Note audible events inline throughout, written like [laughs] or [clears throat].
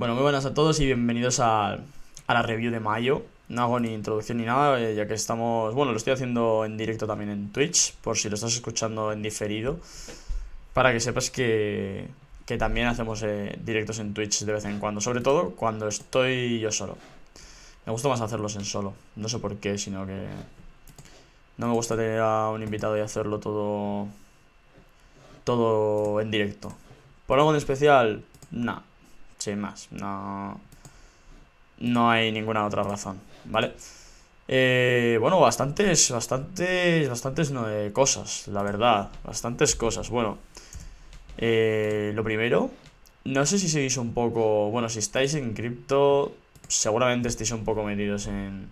Bueno, muy buenas a todos y bienvenidos a, a la review de mayo. No hago ni introducción ni nada, eh, ya que estamos. Bueno, lo estoy haciendo en directo también en Twitch, por si lo estás escuchando en diferido. Para que sepas que, que también hacemos eh, directos en Twitch de vez en cuando, sobre todo cuando estoy yo solo. Me gusta más hacerlos en solo, no sé por qué, sino que no me gusta tener a un invitado y hacerlo todo todo en directo. ¿Por algo en especial? No sin más, no, no hay ninguna otra razón, ¿vale? Eh, bueno, bastantes, bastantes, bastantes no, eh, cosas, la verdad, bastantes cosas. Bueno, eh, lo primero, no sé si seguís un poco, bueno, si estáis en cripto, seguramente estéis un poco metidos en,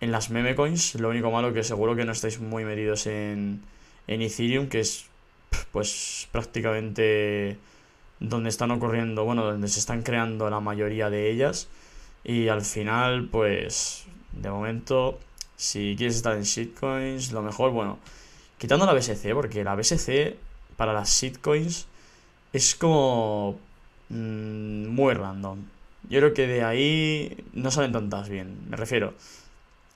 en las meme coins. Lo único malo que seguro que no estáis muy metidos en, en Ethereum, que es pues prácticamente donde están ocurriendo, bueno, donde se están creando la mayoría de ellas. Y al final, pues, de momento, si quieres estar en shitcoins, lo mejor, bueno, quitando la BSC, porque la BSC para las shitcoins es como mmm, muy random. Yo creo que de ahí no salen tantas bien. Me refiero,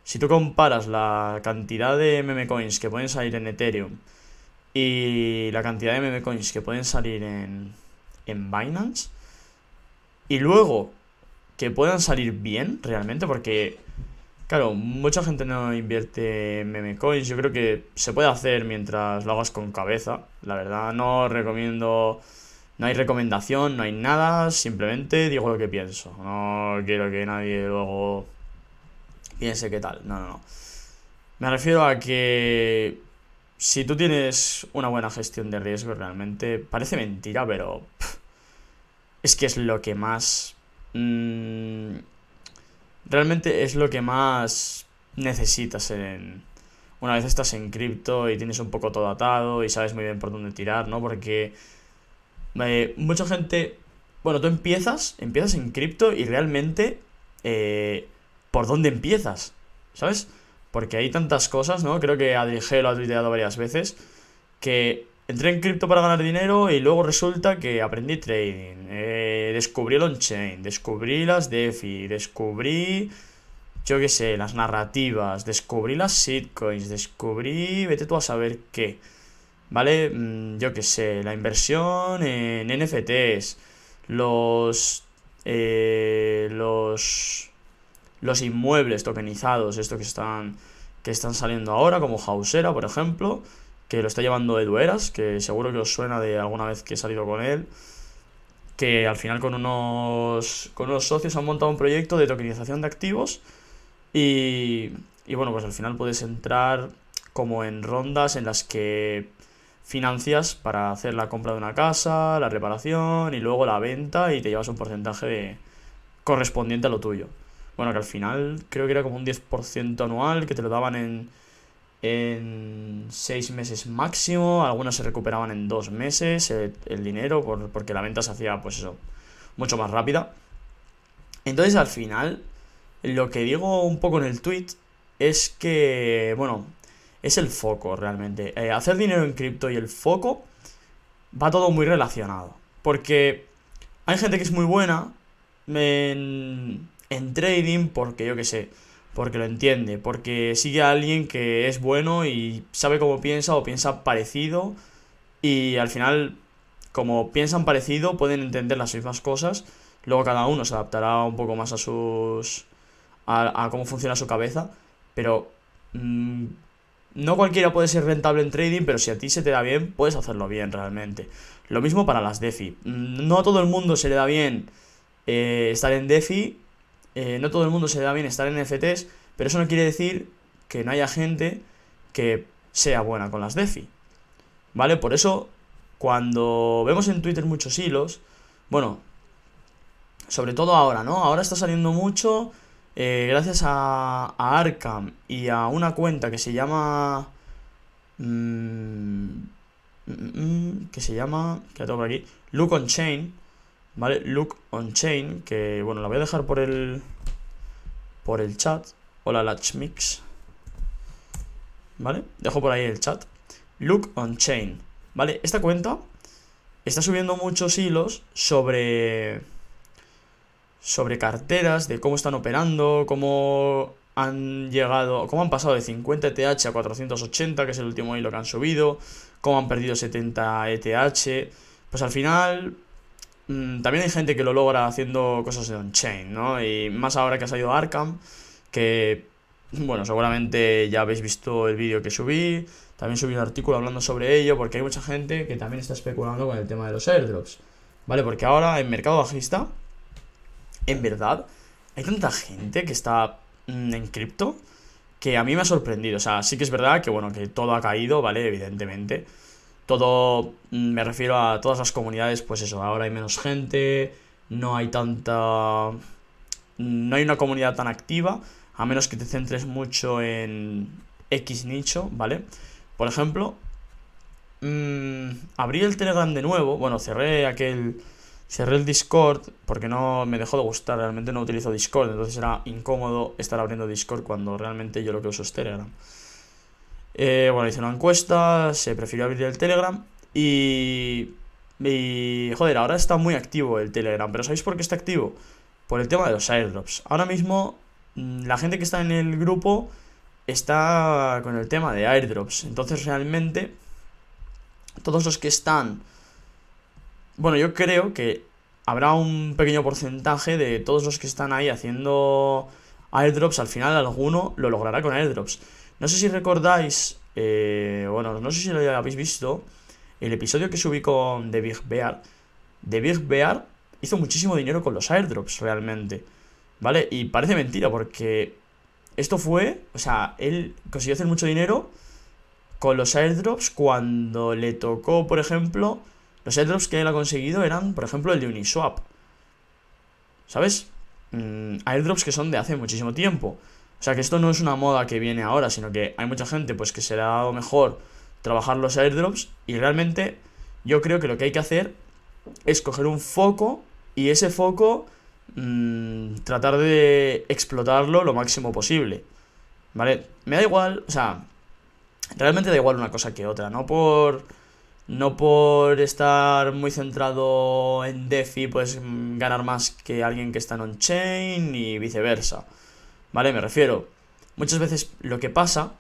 si tú comparas la cantidad de meme coins que pueden salir en Ethereum y la cantidad de meme coins que pueden salir en, en Binance y luego que puedan salir bien realmente porque claro, mucha gente no invierte en meme coins, yo creo que se puede hacer mientras lo hagas con cabeza, la verdad no recomiendo no hay recomendación, no hay nada, simplemente digo lo que pienso. No quiero que nadie luego piense que tal. No, no, no. Me refiero a que si tú tienes una buena gestión de riesgo, realmente parece mentira, pero es que es lo que más... Mmm, realmente es lo que más necesitas en... Una vez estás en cripto y tienes un poco todo atado y sabes muy bien por dónde tirar, ¿no? Porque eh, mucha gente... Bueno, tú empiezas, empiezas en cripto y realmente... Eh, ¿Por dónde empiezas? ¿Sabes? Porque hay tantas cosas, ¿no? Creo que Adri lo ha tuiteado varias veces. Que entré en cripto para ganar dinero y luego resulta que aprendí trading. Eh, descubrí el on-chain, descubrí las DeFi, descubrí, yo qué sé, las narrativas, descubrí las shitcoins, descubrí, vete tú a saber qué. ¿Vale? Mm, yo qué sé, la inversión en NFTs, los... Eh, los... Los inmuebles tokenizados, esto que están, que están saliendo ahora, como Hausera, por ejemplo que lo está llevando Edueras, que seguro que os suena de alguna vez que he salido con él, que al final con unos, con unos socios han montado un proyecto de tokenización de activos y, y bueno, pues al final puedes entrar como en rondas en las que financias para hacer la compra de una casa, la reparación y luego la venta y te llevas un porcentaje de, correspondiente a lo tuyo. Bueno, que al final creo que era como un 10% anual que te lo daban en en seis meses máximo, algunas se recuperaban en dos meses el, dinero porque la venta se hacía pues eso, mucho más rápida. Entonces al final, lo que digo un poco en el tweet es que, bueno, es el foco realmente. Eh, hacer dinero en cripto y el foco va todo muy relacionado. Porque hay gente que es muy buena en, en trading porque yo que sé porque lo entiende, porque sigue a alguien que es bueno y sabe cómo piensa o piensa parecido y al final, como piensan parecido, pueden entender las mismas cosas, luego cada uno se adaptará un poco más a sus... a, cómo funciona su cabeza, pero... Mm, no cualquiera puede ser rentable en trading, pero si a ti se te da bien, puedes hacerlo bien realmente. Lo mismo para las DeFi. Mm, no a todo el mundo se le da bien eh, estar en DeFi eh, no todo el mundo se da bien estar en NFTs, pero eso no quiere decir que no haya gente que sea buena con las DeFi. ¿Vale? Por eso, cuando vemos en Twitter muchos hilos, bueno, sobre todo ahora, ¿no? Ahora está saliendo mucho eh, gracias a, Arkham y a una cuenta que se llama... Mmm, que se llama... que la tengo por aquí. Look on Chain ¿vale? Look on chain, que bueno, la voy a dejar por el por el chat. Hola Latchmix. ¿Vale? Dejo por ahí el chat. Look on chain, ¿vale? Esta cuenta está subiendo muchos hilos sobre sobre carteras, de cómo están operando, cómo han llegado, cómo han pasado de 50 ETH a 480, que es el último hilo que han subido, cómo han perdido 70 ETH. Pues al final, también hay gente que lo logra haciendo cosas de on-chain, ¿no? Y más ahora que ha salido Arkham, que, bueno, seguramente ya habéis visto el vídeo que subí, también subí un artículo hablando sobre ello, porque hay mucha gente que también está especulando con el tema de los airdrops, ¿vale? Porque ahora en mercado bajista, en verdad, hay tanta gente que está Mm, en cripto que a mí me ha sorprendido. O sea, sí que es verdad que, bueno, que todo ha caído, ¿vale? Evidentemente. Todo, mm, me refiero a todas las comunidades, pues eso, ahora hay menos gente, no hay tanta... No hay una comunidad tan activa, a menos que te centres mucho en X nicho, ¿vale? Por ejemplo, mmm, abrí el Telegram de nuevo, bueno, cerré aquel Cerré el Discord porque no me dejó de gustar, realmente no utilizo Discord, entonces era incómodo estar abriendo Discord cuando realmente yo lo que uso es Telegram. Eh, bueno, hice una encuesta, se prefirió abrir el Telegram y, y... Joder, ahora está muy activo el Telegram, pero ¿sabéis por qué está activo? Por el tema de los airdrops. Ahora mismo mm, la gente que está en el grupo está con el tema de airdrops, entonces realmente todos los que están bueno, yo creo que habrá un pequeño porcentaje de todos los que están ahí haciendo airdrops, al final alguno lo logrará con airdrops. No sé si recordáis, eh, bueno, no sé si lo habéis visto, el episodio que subí con The Big Bear. The Big Bear hizo muchísimo dinero con los airdrops, realmente. ¿Vale? Y parece mentira, porque esto fue, o sea, él consiguió hacer mucho dinero con los airdrops cuando le tocó, por ejemplo, los airdrops que él ha conseguido eran, por ejemplo, el de Uniswap. ¿Sabes? Mm, airdrops que son de hace muchísimo tiempo. Sea que esto no es una moda que viene ahora, sino que hay mucha gente pues que se le ha dado mejor trabajar los airdrops y realmente yo creo que lo que hay que hacer es coger un foco y ese foco mm, tratar de explotarlo lo máximo posible. ¿Vale? Me da igual, o sea, realmente da igual una cosa que otra, no por no por estar muy centrado en DeFi puedes ganar más que alguien que está en on-chain y viceversa. ¿Vale? Me refiero. Muchas veces lo que pasa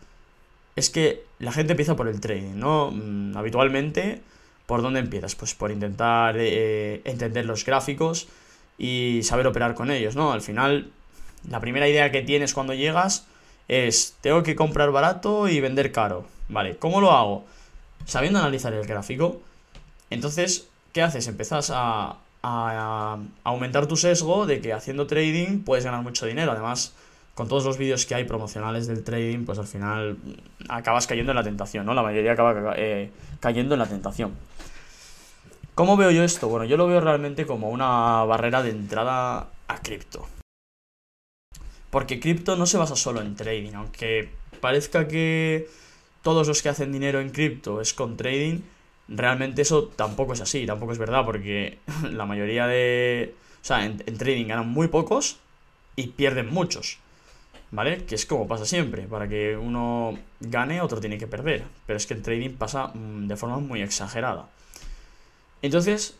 es que la gente empieza por el trading, ¿no? Mm, habitualmente, ¿por dónde empiezas? Pues por intentar eh, entender los gráficos y saber operar con ellos, ¿no? Al final, la primera idea que tienes cuando llegas es, tengo que comprar barato y vender caro. Vale, ¿cómo lo hago? sabiendo analizar el gráfico, entonces, ¿qué haces? Empezás a, a, aumentar tu sesgo de que haciendo trading puedes ganar mucho dinero. Además, con todos los vídeos que hay promocionales del trading, pues al final acabas cayendo en la tentación, ¿no? La mayoría acaba eh, cayendo en la tentación. ¿Cómo veo yo esto? Bueno, yo lo veo realmente como una barrera de entrada a cripto. Porque cripto no se basa solo en trading, aunque parezca que todos los que hacen dinero en cripto es con trading, realmente eso tampoco es así, tampoco es verdad, porque [laughs] la mayoría de... O sea, en, trading ganan muy pocos y pierden muchos. ¿Vale? Que es como pasa siempre. Para que uno gane, otro tiene que perder. Pero es que el trading pasa mm, de forma muy exagerada. Entonces,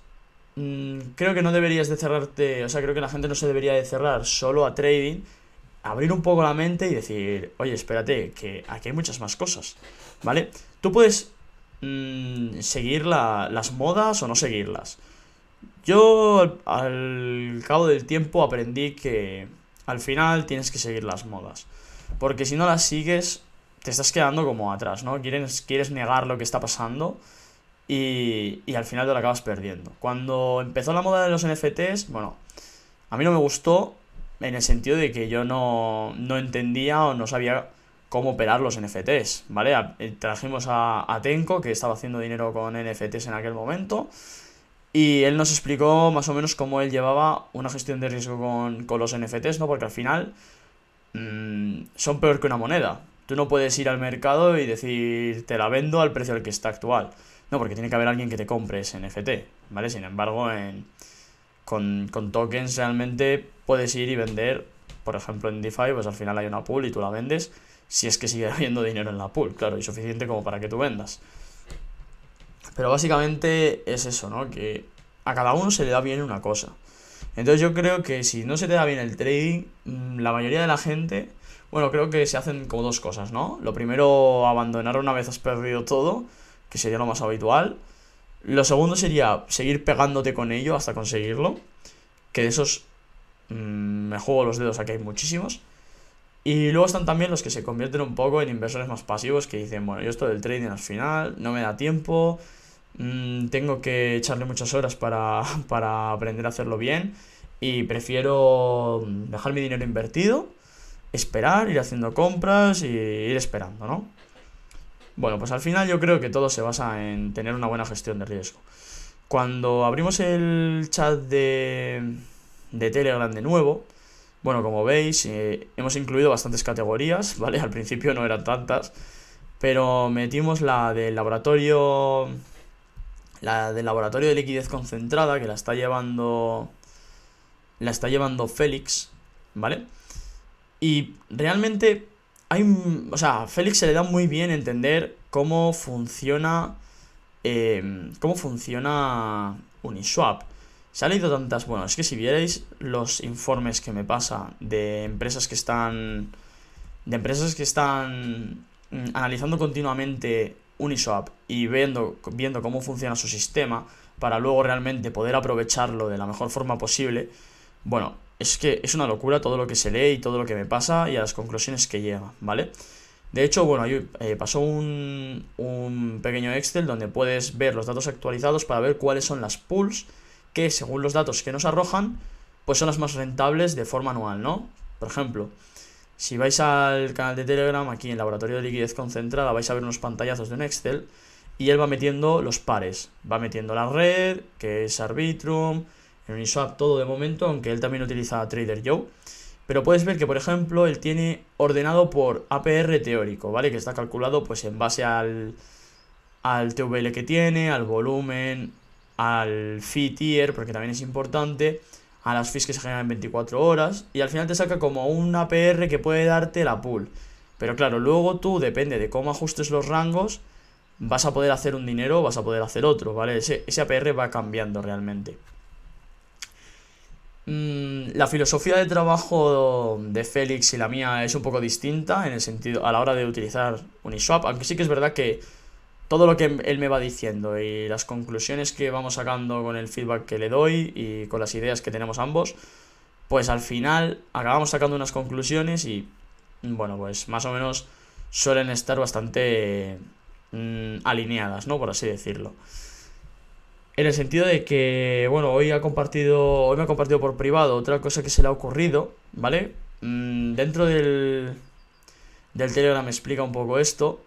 mm, creo que no deberías de cerrarte. O sea, creo que la gente no se debería de cerrar solo a trading, abrir un poco la mente y decir, oye, espérate, que aquí hay muchas más cosas, ¿vale? Tú puedes mm, seguir las modas o no seguirlas. Yo al, cabo del tiempo aprendí que al final tienes que seguir las modas. Porque si no las sigues, te estás quedando como atrás, ¿no? Quieres, quieres negar lo que está pasando y, y al final te lo acabas perdiendo. Cuando empezó la moda de los NFTs, bueno, a mí no me gustó en el sentido de que yo no, no entendía o no sabía cómo operar los NFTs, ¿vale? Eh, trajimos a, a, Tenko, que estaba haciendo dinero con NFTs en aquel momento, y él nos explicó más o menos cómo él llevaba una gestión de riesgo con, con los NFTs, ¿no? Porque al final mmm, son peor que una moneda. Tú no puedes ir al mercado y decir, te la vendo al precio al que está actual. No, porque tiene que haber alguien que te compre ese NFT, ¿vale? Sin embargo, en, con, con tokens realmente puedes ir y vender, por ejemplo en DeFi, pues al final hay una pool y tú la vendes, si es que sigue [laughs] habiendo dinero en la pool, claro, y suficiente como para que tú vendas. Pero básicamente es eso, ¿no? Que a cada uno se le da bien una cosa. Entonces yo creo que si no se te da bien el trading, mm, la mayoría de la gente, bueno, creo que se hacen como dos cosas, ¿no? Lo primero, abandonar una vez has perdido todo, que sería lo más habitual. Lo segundo sería seguir pegándote con ello hasta conseguirlo, que de esos mm, me juego los dedos, aquí hay muchísimos. Y luego están también los que se convierten un poco en inversores más pasivos que dicen, bueno, yo esto del trading al final no me da tiempo, Mm, tengo que echarle muchas horas para, [laughs] para aprender a hacerlo bien y prefiero dejar mi dinero invertido, esperar, ir haciendo compras y ir esperando, ¿no? Bueno, pues al final yo creo que todo se basa en tener una buena gestión de riesgo. Cuando abrimos el chat de, de Telegram de nuevo, bueno, como veis, eh, hemos incluido bastantes categorías, [laughs] ¿vale? Al principio no eran tantas, pero metimos la del laboratorio la del laboratorio de liquidez concentrada, que la está llevando. La está llevando Félix, ¿vale? Y realmente hay. O sea, a Félix se le da muy bien entender cómo funciona. Em, cómo funciona Uniswap. Se ha leído tantas. Bueno, es que si vierais los informes que me pasa de empresas que están. De empresas que están mm, analizando continuamente Uniswap y viendo, viendo cómo funciona su sistema para luego realmente poder aprovecharlo de la mejor forma posible, bueno, es que es una locura todo lo que se lee y todo lo que me pasa y a las conclusiones que llega, ¿vale? De hecho, bueno, ahí eh, pasó un, un pequeño Excel donde puedes ver los datos actualizados para ver cuáles son las pools que, según los datos que nos arrojan, pues son las más rentables de forma anual, ¿no? Por ejemplo, si vais al canal de Telegram, aquí en Laboratorio de Liquidez Concentrada, vais a ver unos pantallazos de un Excel y él va metiendo los pares. Va metiendo la red, que es Arbitrum, en Uniswap, todo de momento, aunque él también utiliza Trader Joe. Pero puedes ver que, por ejemplo, él tiene ordenado por APR teórico, ¿vale? Que está calculado pues en base al, al TVL que tiene, al volumen, al fee tier, porque también es importante, a las fees que se generan en 24 horas y al final te saca como un APR que puede darte la pool. Pero claro, luego tú, depende de cómo ajustes los rangos, vas a poder hacer un dinero o vas a poder hacer otro, ¿vale? Ese, ese APR va cambiando realmente. Mm, la filosofía de trabajo de Félix y la mía es un poco distinta en el sentido a la hora de utilizar Uniswap, aunque sí que es verdad que todo lo que él me va diciendo y las conclusiones que vamos sacando con el feedback que le doy y con las ideas que tenemos ambos, pues al final acabamos sacando unas conclusiones y bueno, pues más o menos suelen estar bastante mm, alineadas, ¿no? Por así decirlo. En el sentido de que, bueno, hoy ha compartido, hoy me ha compartido por privado otra cosa que se le ha ocurrido, ¿vale? Mm, dentro del, del Telegram explica un poco esto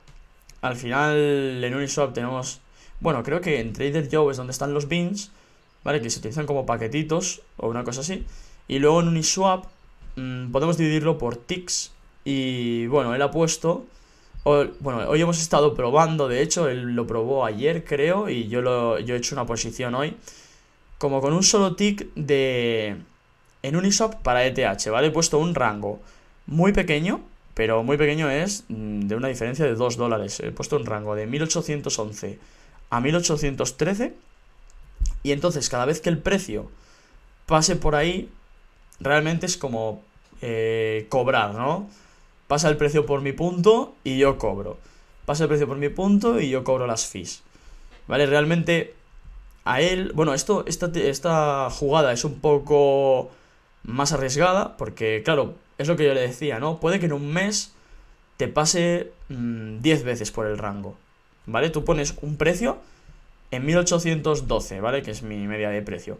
al final en Uniswap tenemos, bueno, creo que en Trader Joe es donde están los bins, ¿vale? Que se utilizan como paquetitos o una cosa así. Y luego en Uniswap mm, podemos dividirlo por ticks. Y bueno, él ha puesto, bueno, hoy hemos estado probando, de hecho, él lo probó ayer creo y yo, lo, yo he hecho una posición hoy. Como con un solo tick de... En Uniswap para ETH, ¿vale? He puesto un rango muy pequeño, pero muy pequeño es mm, de una diferencia de 2 dólares. He puesto un rango de 1811 a 1813 y entonces cada vez que el precio pase por ahí, realmente es como eh, cobrar, ¿no? Pasa el precio por mi punto y yo cobro. Pasa el precio por mi punto y yo cobro las fees. ¿Vale? Realmente a él, bueno, esto, esta, esta jugada es un poco más arriesgada porque, claro, es lo que yo le decía, ¿no? Puede que en un mes te pase 10 mm, veces por el rango, ¿vale? Tú pones un precio en 1812, ¿vale? Que es mi media de precio.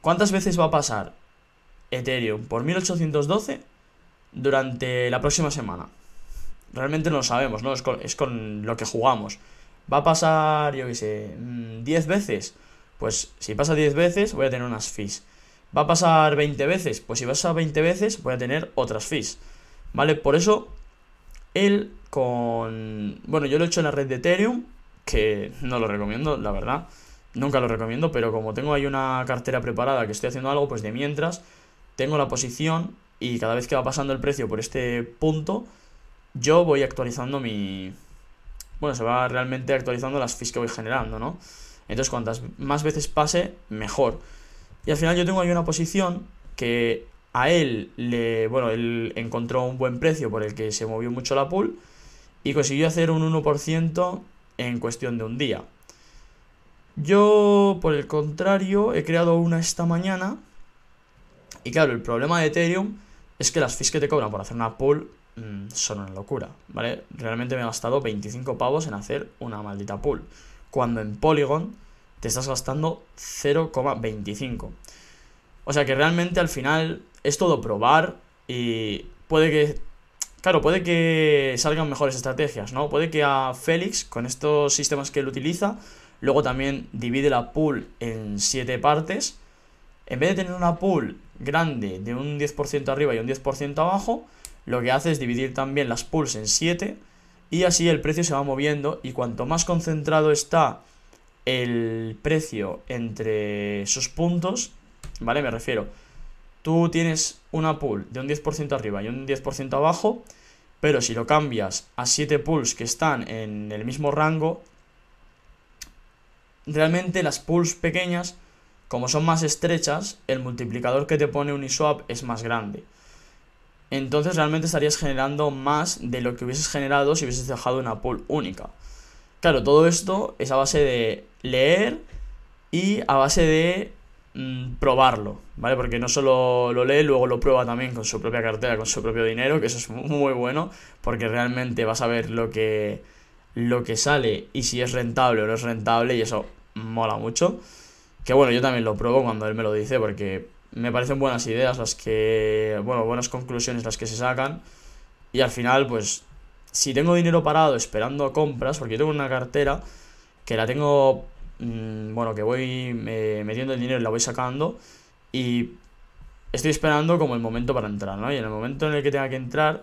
¿Cuántas veces va a pasar Ethereum por 1812 durante la próxima semana? Realmente no lo sabemos, ¿no? Es con, es con lo que jugamos. ¿Va a pasar, yo qué sé, 10 mm, veces? Pues si pasa 10 veces voy a tener unas fees. ¿Va a pasar 20 veces? Pues si pasa 20 veces voy a tener otras fees. ¿Vale? Por eso, él con... Bueno, yo lo he hecho en la red de Ethereum, que no lo recomiendo, la verdad. Nunca lo recomiendo, pero como tengo ahí una cartera preparada que estoy haciendo algo, pues de mientras, tengo la posición y cada vez que va pasando el precio por este punto, yo voy actualizando mi... Bueno, se va realmente actualizando las fees que voy generando, ¿no? Entonces, cuantas más veces pase, mejor. Y al final yo tengo ahí una posición que a él le, bueno, él encontró un buen precio por el que se movió mucho la pool y consiguió hacer un 1% en cuestión de un día. Yo, por el contrario, he creado una esta mañana y claro, el problema de Ethereum es que las fees que te cobran por hacer una pool mm, son una locura, ¿vale? Realmente me he gastado 25 pavos en hacer una maldita pool, cuando en Polygon te estás gastando 0,25. O sea que realmente al final es todo probar y puede que Claro, puede que salgan mejores estrategias, ¿no? Puede que a Félix, con estos sistemas que él utiliza, luego también divide la pool en siete partes. En vez de tener una pool grande de un 10% arriba y un 10% abajo, lo que hace es dividir también las pools en 7 y así el precio se va moviendo y cuanto más concentrado está el precio entre sus puntos, ¿vale? Me refiero, tú tienes una pool de un 10% arriba y un 10% abajo, pero si lo cambias a 7 pools que están en el mismo rango, realmente las pools pequeñas como son más estrechas, el multiplicador que te pone Uniswap es más grande. Entonces realmente estarías generando más de lo que hubieses generado si hubieses dejado una pool única. Claro, todo esto es a base de leer y a base de mm, probarlo, ¿vale? Porque no solo lo lee, luego lo prueba también con su propia cartera, con su propio dinero, que eso es muy bueno, porque realmente vas a ver lo que, lo que sale y si es rentable o no es rentable y eso mola mucho. Que bueno, yo también lo pruebo cuando él me lo dice porque me parecen buenas ideas las que, bueno, buenas conclusiones las que se sacan. Y al final, pues, si tengo dinero parado esperando compras, porque yo tengo una cartera que la tengo, mm, bueno, que voy metiendo el dinero y la voy sacando y estoy esperando como el momento para entrar, ¿no? Y en el momento en el que tenga que entrar,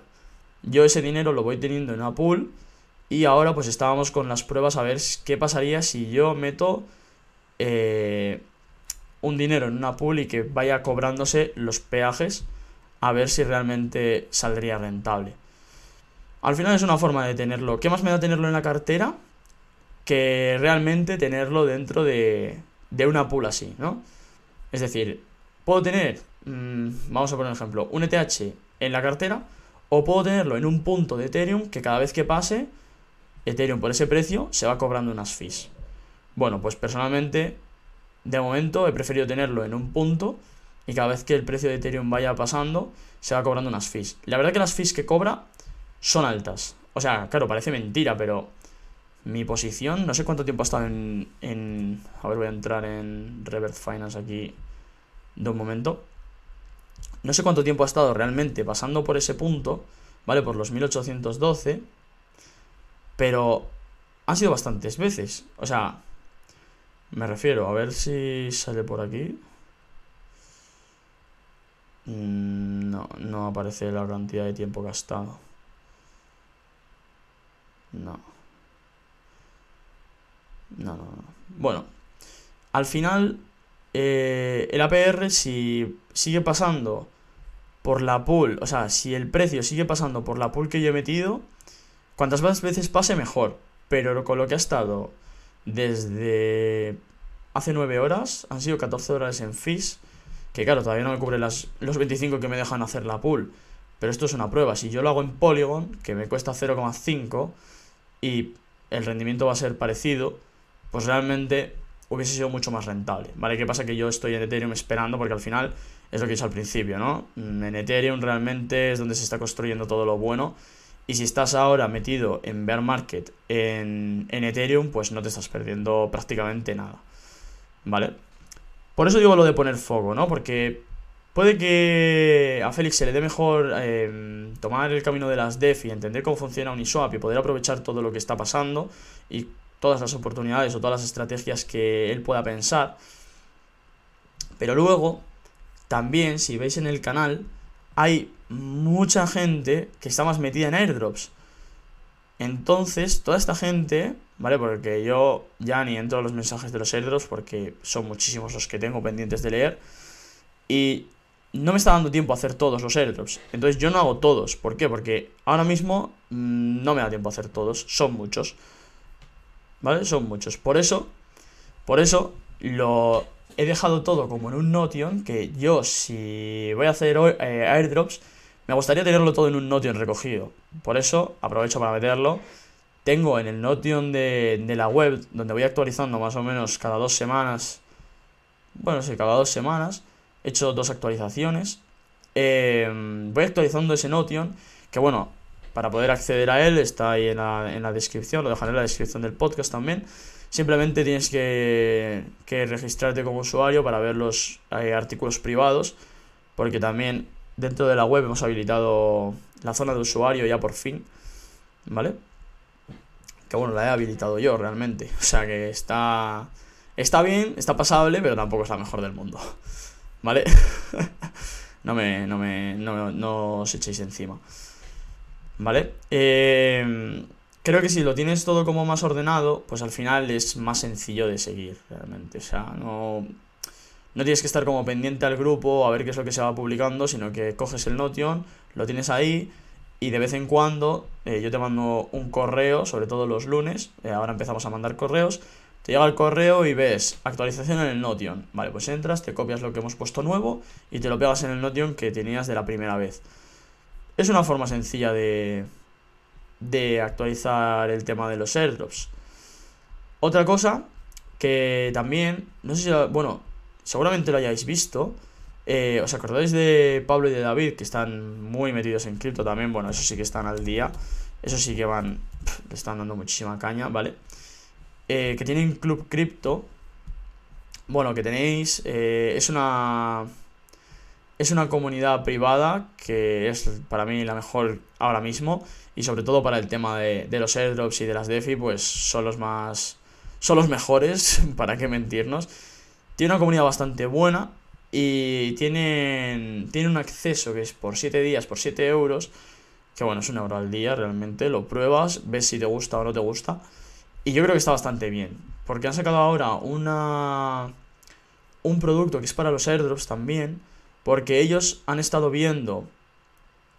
yo ese dinero lo voy teniendo en una pool y ahora pues estábamos con las pruebas a ver qué pasaría si yo meto eh, un dinero en una pool y que vaya cobrándose los peajes a ver si realmente saldría rentable. Al final es una forma de tenerlo. ¿Qué más me da tenerlo en la cartera? Que realmente tenerlo dentro de, una pool así, ¿no? Es decir, puedo tener, mm, vamos a poner un ejemplo, un ETH en la cartera o puedo tenerlo en un punto de Ethereum que cada vez que pase, Ethereum por ese precio se va cobrando unas fees. Bueno, pues personalmente, de momento he preferido tenerlo en un punto y cada vez que el precio de Ethereum vaya pasando, se va cobrando unas fees. La verdad que las fees que cobra son altas. O sea, claro, parece mentira, pero mi posición, no sé cuánto tiempo ha estado en, en a ver, voy a entrar en Reverse Finance aquí de un momento. No sé cuánto tiempo ha estado realmente pasando por ese punto, ¿vale? Por los 1812. Pero han sido bastantes veces. O sea, me refiero, a ver si sale por aquí. Mm, no, no aparece la cantidad de tiempo gastado. No. No, no, no. Bueno, al final, eh, el APR si sigue pasando por la pool, o sea, si el precio sigue pasando por la pool que yo he metido, cuantas más veces pase mejor. Pero con lo que ha estado desde hace 9 horas, han sido 14 horas en fees, que claro, todavía no me cubre las, los 25 que me dejan hacer la pool, pero esto es una prueba, si yo lo hago en Polygon, que me cuesta 0,5 y el rendimiento va a ser parecido, pues realmente hubiese sido mucho más rentable, ¿vale? ¿Qué pasa? Que yo estoy en Ethereum esperando porque al final es lo que he al principio, ¿no? En Ethereum realmente es donde se está construyendo todo lo bueno y si estás ahora metido en bear market en, Ethereum, pues no te estás perdiendo prácticamente nada. ¿Vale? Por eso digo lo de poner foco, ¿no? Porque puede que a Félix se le dé mejor em, tomar el camino de las DeFi, entender cómo funciona Uniswap y poder aprovechar todo lo que está pasando y todas las oportunidades o todas las estrategias que él pueda pensar. Pero luego, también, si veis en el canal, hay mucha gente que está más metida en airdrops. Entonces, toda esta gente, ¿vale? Porque yo ya ni entro a los mensajes de los airdrops porque son muchísimos los que tengo pendientes de leer. Y no me está dando tiempo a hacer todos los airdrops. Entonces yo no hago todos. ¿Por qué? Porque ahora mismo mm, no me da tiempo a hacer todos. Son muchos. ¿Vale? Son muchos. Por eso, por eso, lo he dejado todo como en un Notion, que yo si voy a hacer eh, airdrops, me gustaría tenerlo todo en un Notion recogido. Por eso aprovecho para meterlo. Tengo en el Notion de, de la web, donde voy actualizando más o menos cada dos semanas. Bueno, sí, cada dos semanas. He hecho dos actualizaciones. Eh, voy actualizando ese Notion, que bueno, para poder acceder a él está ahí en la, en la descripción, lo dejaré en la descripción del podcast también. Simplemente tienes que, que registrarte como usuario para ver los eh, artículos privados, porque también dentro de la web hemos habilitado la zona de usuario ya por fin, ¿vale? Que bueno, la he habilitado yo realmente, [laughs] o sea que está, está bien, está pasable, pero tampoco es la mejor del mundo, ¿vale? [laughs] no me, no me, no, no os echéis encima, ¿vale? Eh, creo que si lo tienes todo como más ordenado, pues al final es más sencillo de seguir, realmente, o sea, no no tienes que estar como pendiente al grupo a ver qué es lo que se va publicando, sino que coges el Notion, lo tienes ahí y de vez en cuando eh, yo te mando un correo, sobre todo los lunes, eh, ahora empezamos a mandar correos, te llega el correo y ves actualización en el Notion. Vale, pues entras, te copias lo que hemos puesto nuevo y te lo pegas en el Notion que tenías de la primera vez. Es una forma sencilla de, de actualizar el tema de los airdrops. Otra cosa que también, no sé si, bueno, seguramente lo hayáis visto. Eh, ¿Os acordáis de Pablo y de David, que están muy metidos en cripto también? Bueno, eso sí que están al día. Eso sí que van, le están dando muchísima caña, ¿vale? Eh, que tienen Club Cripto. Bueno, que tenéis, eh, es una... Es una comunidad privada que es para mí la mejor ahora mismo y sobre todo para el tema de, los airdrops y de las DeFi, pues son los más... son los mejores, [laughs] para qué mentirnos. Tiene una comunidad bastante buena y tienen, tiene un acceso que es por 7 días, por 7 euros, que bueno, es un euro al día realmente, lo pruebas, ves si te gusta o no te gusta. Y yo creo que está bastante bien, porque han sacado ahora una un producto que es para los airdrops también, porque ellos han estado viendo,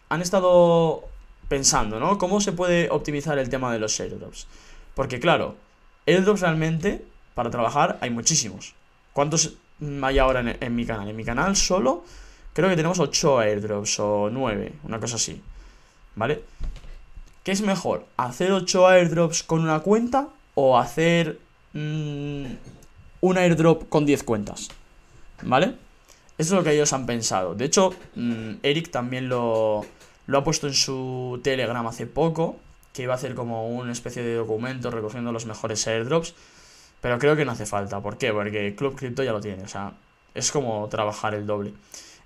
han estado pensando, ¿no? ¿Cómo se puede optimizar el tema de los airdrops? Porque claro, airdrops realmente, para trabajar, hay muchísimos. ¿Cuántos hay ahora en, mi canal? En mi canal solo creo que tenemos 8 airdrops o 9, una cosa así. ¿Vale? ¿Qué es mejor? ¿Hacer 8 airdrops con una cuenta o hacer mm, un airdrop con 10 cuentas? ¿Vale? Eso es lo que ellos han pensado. De hecho, mm, Eric también lo, ha puesto en su Telegram hace poco, que iba a hacer como una especie de documento recogiendo los mejores airdrops. Pero creo que no hace falta. ¿Por qué? Porque Club Crypto ya lo tiene. O sea, es como trabajar el doble.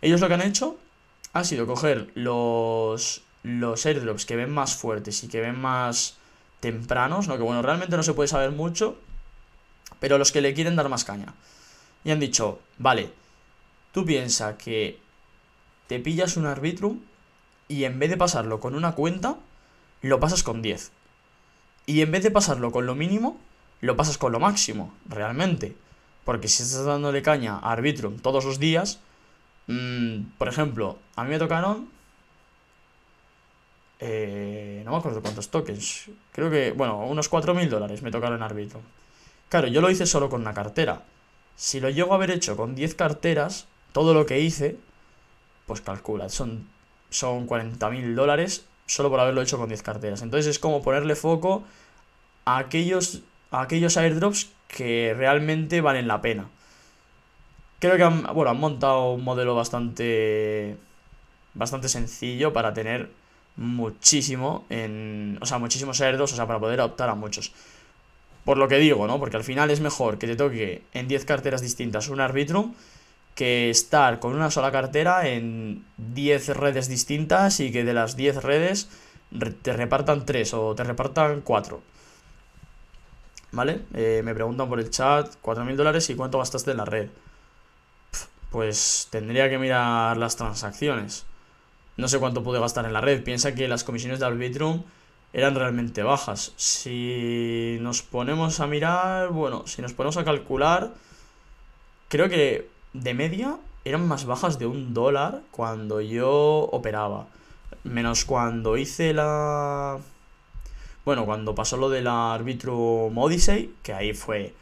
Ellos lo que han hecho ha sido coger los, los airdrops que ven más fuertes y que ven más tempranos, ¿no? Que bueno, realmente no se puede saber mucho, pero los que le quieren dar más caña. Y han dicho, vale, tú piensas que te pillas un Arbitrum y en vez de pasarlo con una cuenta, lo pasas con 10. Y en vez de pasarlo con lo mínimo, lo pasas con lo máximo, realmente. Porque si estás dándole caña a Arbitrum todos los días, mmm, por ejemplo, a mí me tocaron... Eh, no me acuerdo cuántos tokens. Creo que, bueno, unos 4.000 dólares me tocaron en Arbitrum. Claro, yo lo hice solo con una cartera. Si lo llego a haber hecho con 10 carteras, todo lo que hice, pues calcula, son, son 40.000 dólares solo por haberlo hecho con 10 carteras. Entonces es como ponerle foco a aquellos aquellos airdrops que realmente valen la pena. Creo que han, bueno, han montado un modelo bastante bastante sencillo para tener muchísimo en, o sea, muchísimos airdrops, o sea, para poder optar a muchos. Por lo que digo, ¿no? Porque al final es mejor que te toque en 10 carteras distintas un Arbitrum que estar con una sola cartera en 10 redes distintas y que de las 10 redes te repartan 3 o te repartan 4. ¿vale? Eh, me preguntan por el chat, 4.000 dólares y cuánto gastaste en la red. Pues tendría que mirar las transacciones. No sé cuánto pude gastar en la red. Piensa que las comisiones de Arbitrum eran realmente bajas. Si nos ponemos a mirar, bueno, si nos ponemos a calcular, creo que de media eran más bajas de un dólar cuando yo operaba. Menos cuando hice la bueno, cuando pasó lo del árbitro Modisei, que ahí fue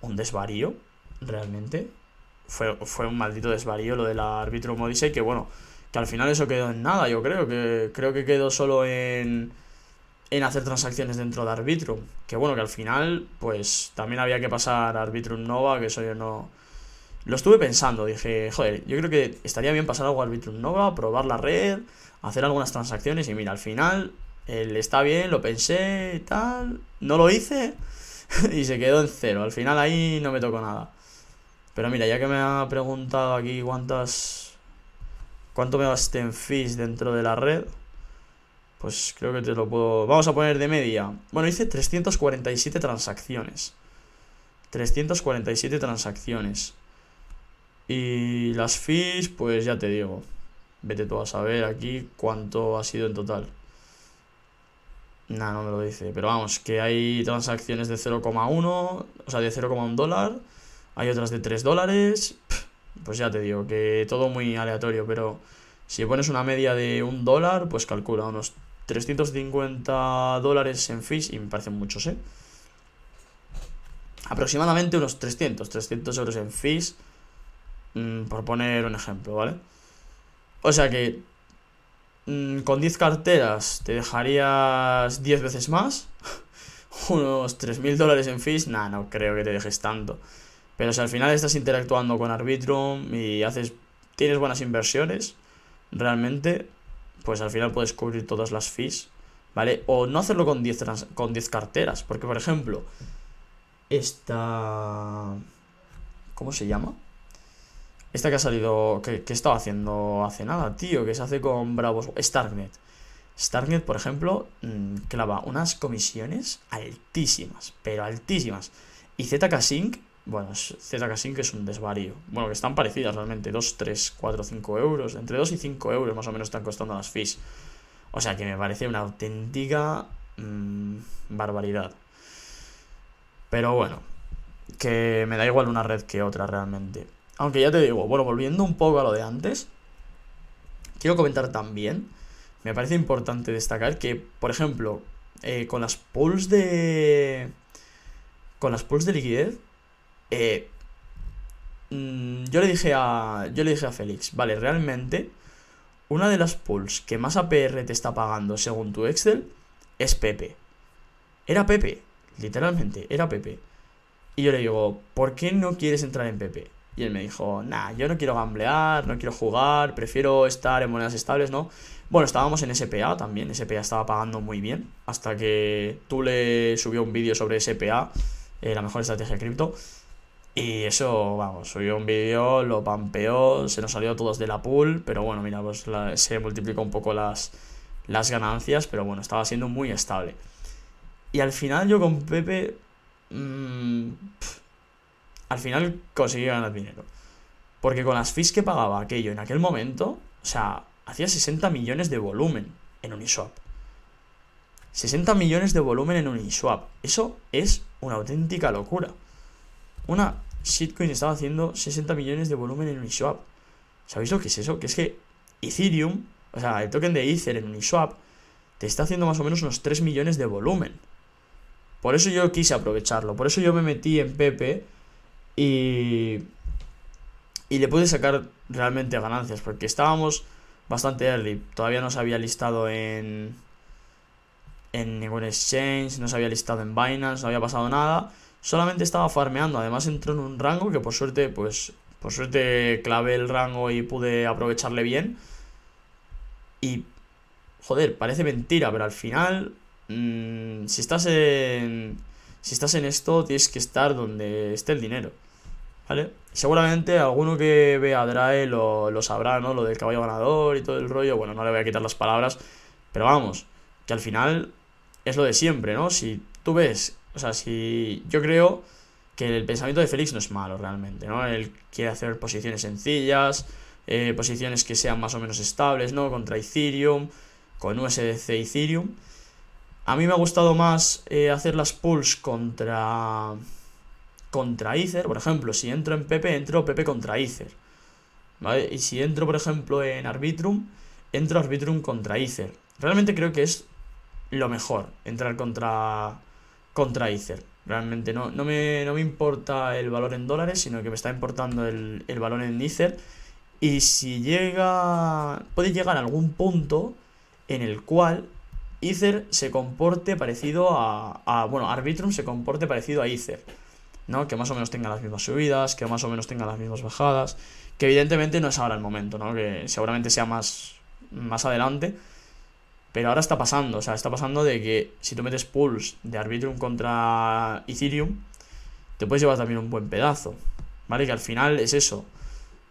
un desvarío, realmente. fue, fue un maldito desvarío lo del Arbitrum Odyssey, que bueno, que al final eso quedó en nada, yo creo, que creo que quedó solo en, en hacer transacciones dentro de Arbitrum, que bueno, que al final, pues también había que pasar a Arbitrum Nova, que eso yo no... Lo estuve pensando, dije, joder, yo creo que estaría bien pasar algo a Arbitrum Nova, probar la red, hacer algunas transacciones y mira, al final, el está bien, lo pensé y tal, no lo hice [laughs] y se quedó en cero, al final ahí no me tocó nada. Pero mira, ya que me ha preguntado aquí cuántas. Cuánto me gasté en fees dentro de la red, pues creo que te lo puedo. Vamos a poner de media. Bueno, hice 347 transacciones. 347 transacciones. Y las fees, pues ya te digo. Vete tú a saber aquí cuánto ha sido en total. Nah, no me lo dice. Pero vamos, que hay transacciones de 0,1, o sea, de 0,1 dólar hay otras de 3 dólares. Pues ya te digo, que todo muy aleatorio, pero si pones una media de un dólar, pues calcula unos 350 dólares en fees y me parecen muchos, ¿eh? Aproximadamente unos 300, 300 euros en fees, mm, por poner un ejemplo, ¿vale? O sea que mm, con 10 carteras te dejarías 10 veces más, [laughs] unos 3.000 dólares en fees, nah, no creo que te dejes tanto. Pero si al final estás interactuando con Arbitrum y haces tienes buenas inversiones, realmente, pues al final puedes cubrir todas las fees, ¿vale? O no hacerlo con 10 con 10 carteras, porque por ejemplo, esta ¿cómo se llama? Esta que ha salido que, que estaba haciendo hace nada, tío, que se hace con Bravos Starknet. Starknet, por ejemplo, mm, clava unas comisiones altísimas, pero altísimas. Y ZK Sync bueno, ZK que es un desvarío. Bueno, que están parecidas realmente. 2, 3, 4, 5 euros. Entre 2 y 5 euros más o menos están costando las fees. O sea que me parece una auténtica mmm, barbaridad. Pero bueno, que me da igual una red que otra realmente. Aunque ya te digo, bueno, volviendo un poco a lo de antes, quiero comentar también, me parece importante destacar que, por ejemplo, eh, con las pools de... Con las pools de liquidez, eh, mm, yo le dije a. Yo le dije a Félix, vale, realmente. Una de las pools que más APR te está pagando según tu Excel es Pepe. Era Pepe, literalmente, era Pepe. Y yo le digo, ¿por qué no quieres entrar en Pepe? Y él me dijo, nah, yo no quiero gamblear, no quiero jugar, prefiero estar en monedas estables, ¿no? Bueno, estábamos en SPA también, SPA estaba pagando muy bien, hasta que tú le subió un vídeo sobre SPA, eh, la mejor estrategia cripto, y eso, vamos, subió un vídeo, lo pampeó, se nos salió todos de la pool, pero bueno, mira, pues se multiplicó un poco las, las ganancias, pero bueno, estaba siendo muy estable. Y al final yo con Pepe, mmm, al final conseguí ganar dinero. Porque con las fees que pagaba aquello en aquel momento, o sea, hacía 60 millones de volumen en Uniswap. 60 millones de volumen en Uniswap. Eso es una auténtica locura. Una shitcoin estaba haciendo 60 millones de volumen en Uniswap. ¿Sabéis lo que es eso? Que es que Ethereum, o sea, el token de Ether en Uniswap, te está haciendo más o menos unos 3 millones de volumen. Por eso yo quise aprovecharlo. Por eso yo me metí en Pepe y. Y le pude sacar realmente ganancias. Porque estábamos bastante early. Todavía no se había listado en. En ningún exchange. No se había listado en Binance. No había pasado nada solamente estaba farmeando. Además entró en un rango que por suerte, pues, por suerte clavé el rango y pude aprovecharle bien. Y, joder, parece mentira, pero al final, mmm, si estás en... Si estás en esto, tienes que estar donde esté el dinero. ¿Vale? Seguramente alguno que vea Drae lo, lo sabrá, ¿no? Lo del caballo ganador y todo el rollo. Bueno, no le voy a quitar las palabras. Pero vamos, que al final es lo de siempre, ¿no? Si tú ves o sea, si yo creo que el pensamiento de Félix no es malo realmente, ¿no? Él quiere hacer posiciones sencillas, eh, posiciones que sean más o menos estables, ¿no? Contra Ethereum, con USDC Ethereum. A mí me ha gustado más eh, hacer las pulls contra contra Ether, por ejemplo, si entro en Pepe, entro Pepe contra Ether. ¿Vale? Y si entro, por ejemplo, en Arbitrum, entro Arbitrum contra Ether. Realmente creo que es lo mejor, entrar contra contra Ether. Realmente no, no, me, no me importa el valor en dólares, sino que me está importando el, el valor en Ether. Y si llega. Puede llegar a algún punto en el cual Ether se comporte parecido a, a, Bueno, Arbitrum se comporte parecido a Ether. ¿no? Que más o menos tenga las mismas subidas, que más o menos tenga las mismas bajadas. Que evidentemente no es ahora el momento, ¿no? Que seguramente sea más, más adelante. Pero ahora está pasando, o sea, está pasando de que si tú metes pools de Arbitrum contra Ethereum, te puedes llevar también un buen pedazo. ¿Vale? Que al final es eso.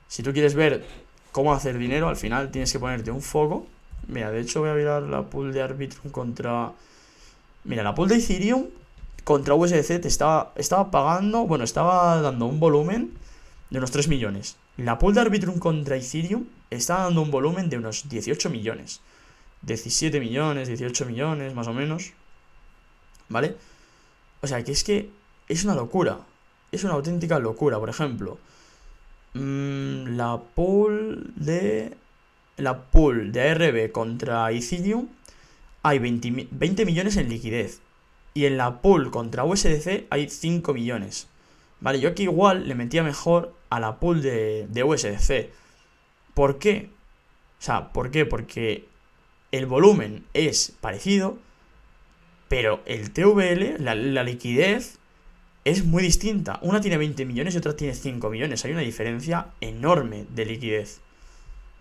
Si tú quieres ver cómo hacer dinero, al final tienes que ponerte un foco. Mira, de hecho voy a mirar la pool de Arbitrum contra... Mira, la pool de Ethereum contra USDC te estaba, estaba pagando, bueno, estaba dando un volumen de unos 3 millones. La pool de Arbitrum contra Ethereum está dando un volumen de unos 18 millones. 17 millones, 18 millones, más o menos. ¿Vale? O sea, que es que es una locura. Es una auténtica locura. Por ejemplo, mmm, la pool de. La pool de ARB contra Ethereum hay 20, 20 millones en liquidez. Y en la pool contra USDC hay 5 millones. Vale, yo aquí igual le metía mejor a la pool de, de USDC. ¿Por qué? O sea, ¿por qué? Porque el volumen es parecido, pero el TVL, la, liquidez, es muy distinta. Una tiene 20 millones y otra tiene 5 millones. Hay una diferencia enorme de liquidez.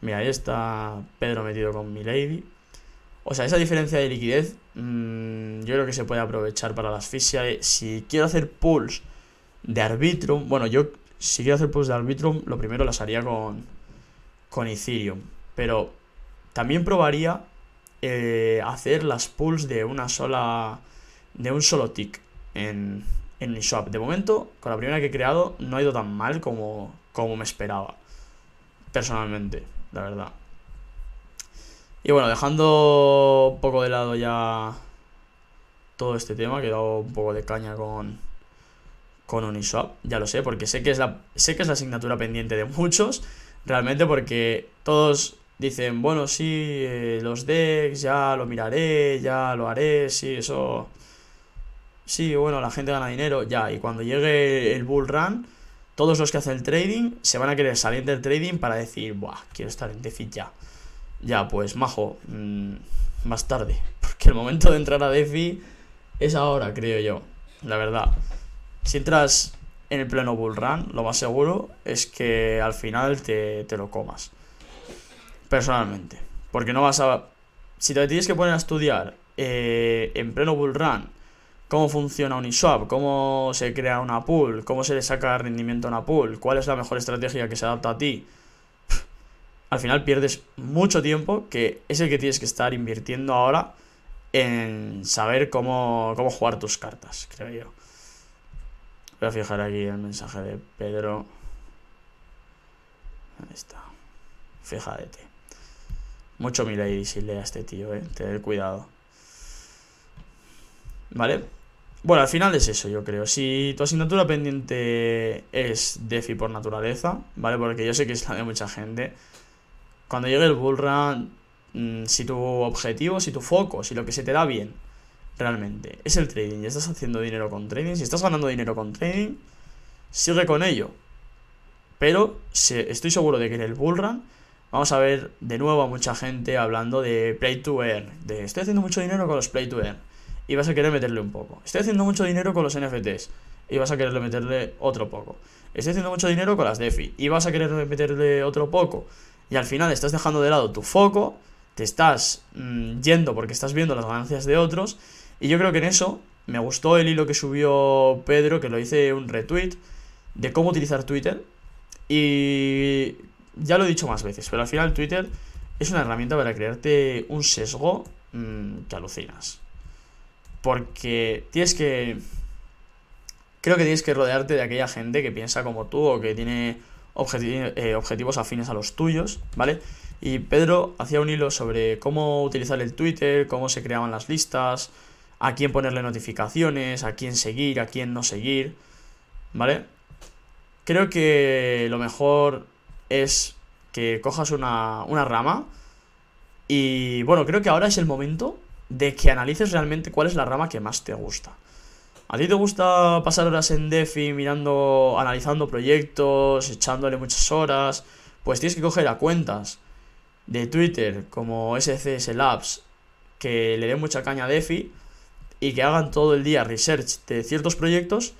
Mira, ahí está Pedro metido con mi lady. O sea, esa diferencia de liquidez mmm, yo creo que se puede aprovechar para la asfixia. Si quiero hacer pools de Arbitrum, bueno, yo si quiero hacer pools de Arbitrum, lo primero las haría con, con Ethereum. Pero también probaría eh, hacer las pools de una sola. de un solo tick en, en Uniswap. De momento, con la primera que he creado, no ha ido tan mal como, como me esperaba. Personalmente, la verdad. Y bueno, dejando un poco de lado ya todo este tema, que he dado un poco de caña con, con Uniswap, ya lo sé, porque sé que es la, sé que es la asignatura pendiente de muchos, realmente porque todos dicen, bueno, sí, eh, los decks, ya lo miraré, ya lo haré, sí, eso... Sí, bueno, la gente gana dinero, ya, y cuando llegue el bull run, todos los que hacen el trading se van a querer salir del trading para decir, buah, quiero estar en DeFi ya. Ya, pues, majo, mmm, más tarde, [laughs] porque el momento de entrar a DeFi es ahora, creo yo, la verdad. Si entras en el pleno bull run, lo más seguro es que al final te, te lo comas personalmente. Porque no vas a... Si te tienes que poner a estudiar eh, en pleno bull run cómo funciona Uniswap, cómo se crea una pool, cómo se le saca rendimiento a una pool, cuál es la mejor estrategia que se adapta a ti, al final pierdes mucho tiempo que es el que tienes que estar invirtiendo ahora en saber cómo, cómo jugar tus cartas, creo yo. Voy a fijar aquí el mensaje de Pedro. Ahí está. Fíjate. Mucho si lea a este tío, eh. Tener cuidado. ¿Vale? Bueno, al final es eso, yo creo. Si tu asignatura pendiente es DeFi por naturaleza, ¿vale? Porque yo sé que es la de mucha gente. Cuando llegue el bullrun, mmm, si tu objetivo, si tu foco, si lo que se te da bien, realmente, es el trading y estás haciendo dinero con trading, si estás ganando dinero con trading, sigue con ello. Pero estoy seguro de que en el bullrun vamos a ver de nuevo a mucha gente hablando de play to earn, de estoy haciendo mucho dinero con los play to earn y vas a querer meterle un poco. Estoy haciendo mucho dinero con los NFTs y vas a quererle meterle otro poco. Estoy haciendo mucho dinero con las DeFi y vas a querer meterle otro poco. Y al final estás dejando de lado tu foco, te estás mmm, yendo porque estás viendo las ganancias de otros. Y yo creo que en eso me gustó el hilo que subió Pedro, que lo hice un retweet, de cómo utilizar Twitter. Y ya lo he dicho más veces, pero al final Twitter es una herramienta para crearte un sesgo mmm, que alucinas. Porque tienes que... Creo que tienes que rodearte de aquella gente que piensa como tú o que tiene eh, objetivos afines a los tuyos, ¿vale? Y Pedro hacía un hilo sobre cómo utilizar el Twitter, cómo se creaban las listas, a quién ponerle notificaciones, a quién seguir, a quién no seguir, ¿vale? Creo que lo mejor es que cojas una, una rama y bueno, creo que ahora es el momento de que analices realmente cuál es la rama que más te gusta. ¿A ti te gusta pasar horas en DeFi mirando, analizando proyectos, echándole muchas horas? Pues tienes que coger a cuentas de Twitter como SCS Labs que le den mucha caña a DeFi y que hagan todo el día research de ciertos proyectos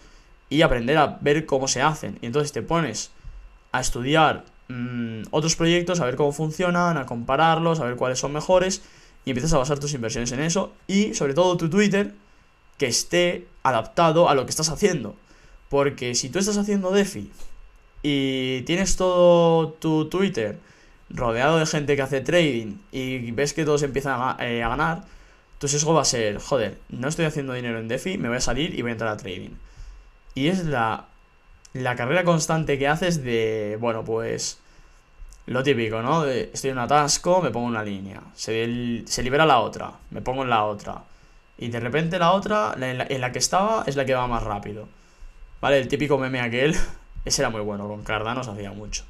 y aprender a ver cómo se hacen. Y entonces te pones a estudiar mm, otros proyectos, a ver cómo funcionan, a compararlos, a ver cuáles son mejores y empiezas a basar tus inversiones en eso y sobre todo tu Twitter que esté adaptado a lo que estás haciendo. Porque si tú estás haciendo DeFi y tienes todo tu Twitter rodeado de gente que hace trading y ves que todos empiezan a, eh, ganar, tu sesgo va a ser, joder, no estoy haciendo dinero en DeFi, me voy a salir y voy a entrar a trading. Y es la, la carrera constante que haces de, bueno, pues lo típico, ¿no? estoy en un atasco, me pongo una línea, se, se libera la otra, me pongo en la otra y de repente la otra, en la, que estaba, es la que va más rápido. ¿Vale? El típico meme aquel, [laughs] ese era muy bueno, con Cardano se hacía mucho.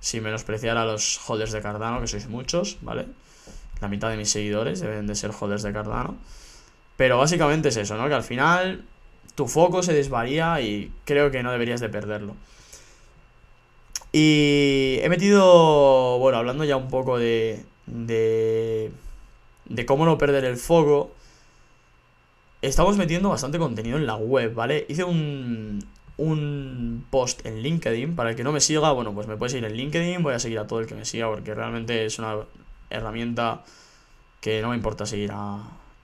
Sin menospreciar a los holders de Cardano, que sois muchos, ¿vale? La mitad de mis seguidores deben de ser holders de Cardano. Pero básicamente es eso, ¿no? Que al final tu foco se desvaría y creo que no deberías de perderlo. Y he metido, bueno, hablando ya un poco de, de, de cómo no perder el foco, estamos metiendo bastante contenido en la web, ¿vale? Hice un, un post en LinkedIn. Para el que no me siga, bueno, pues me puedes ir en LinkedIn. Voy a seguir a todo el que me siga porque realmente es una herramienta que no me importa seguir a,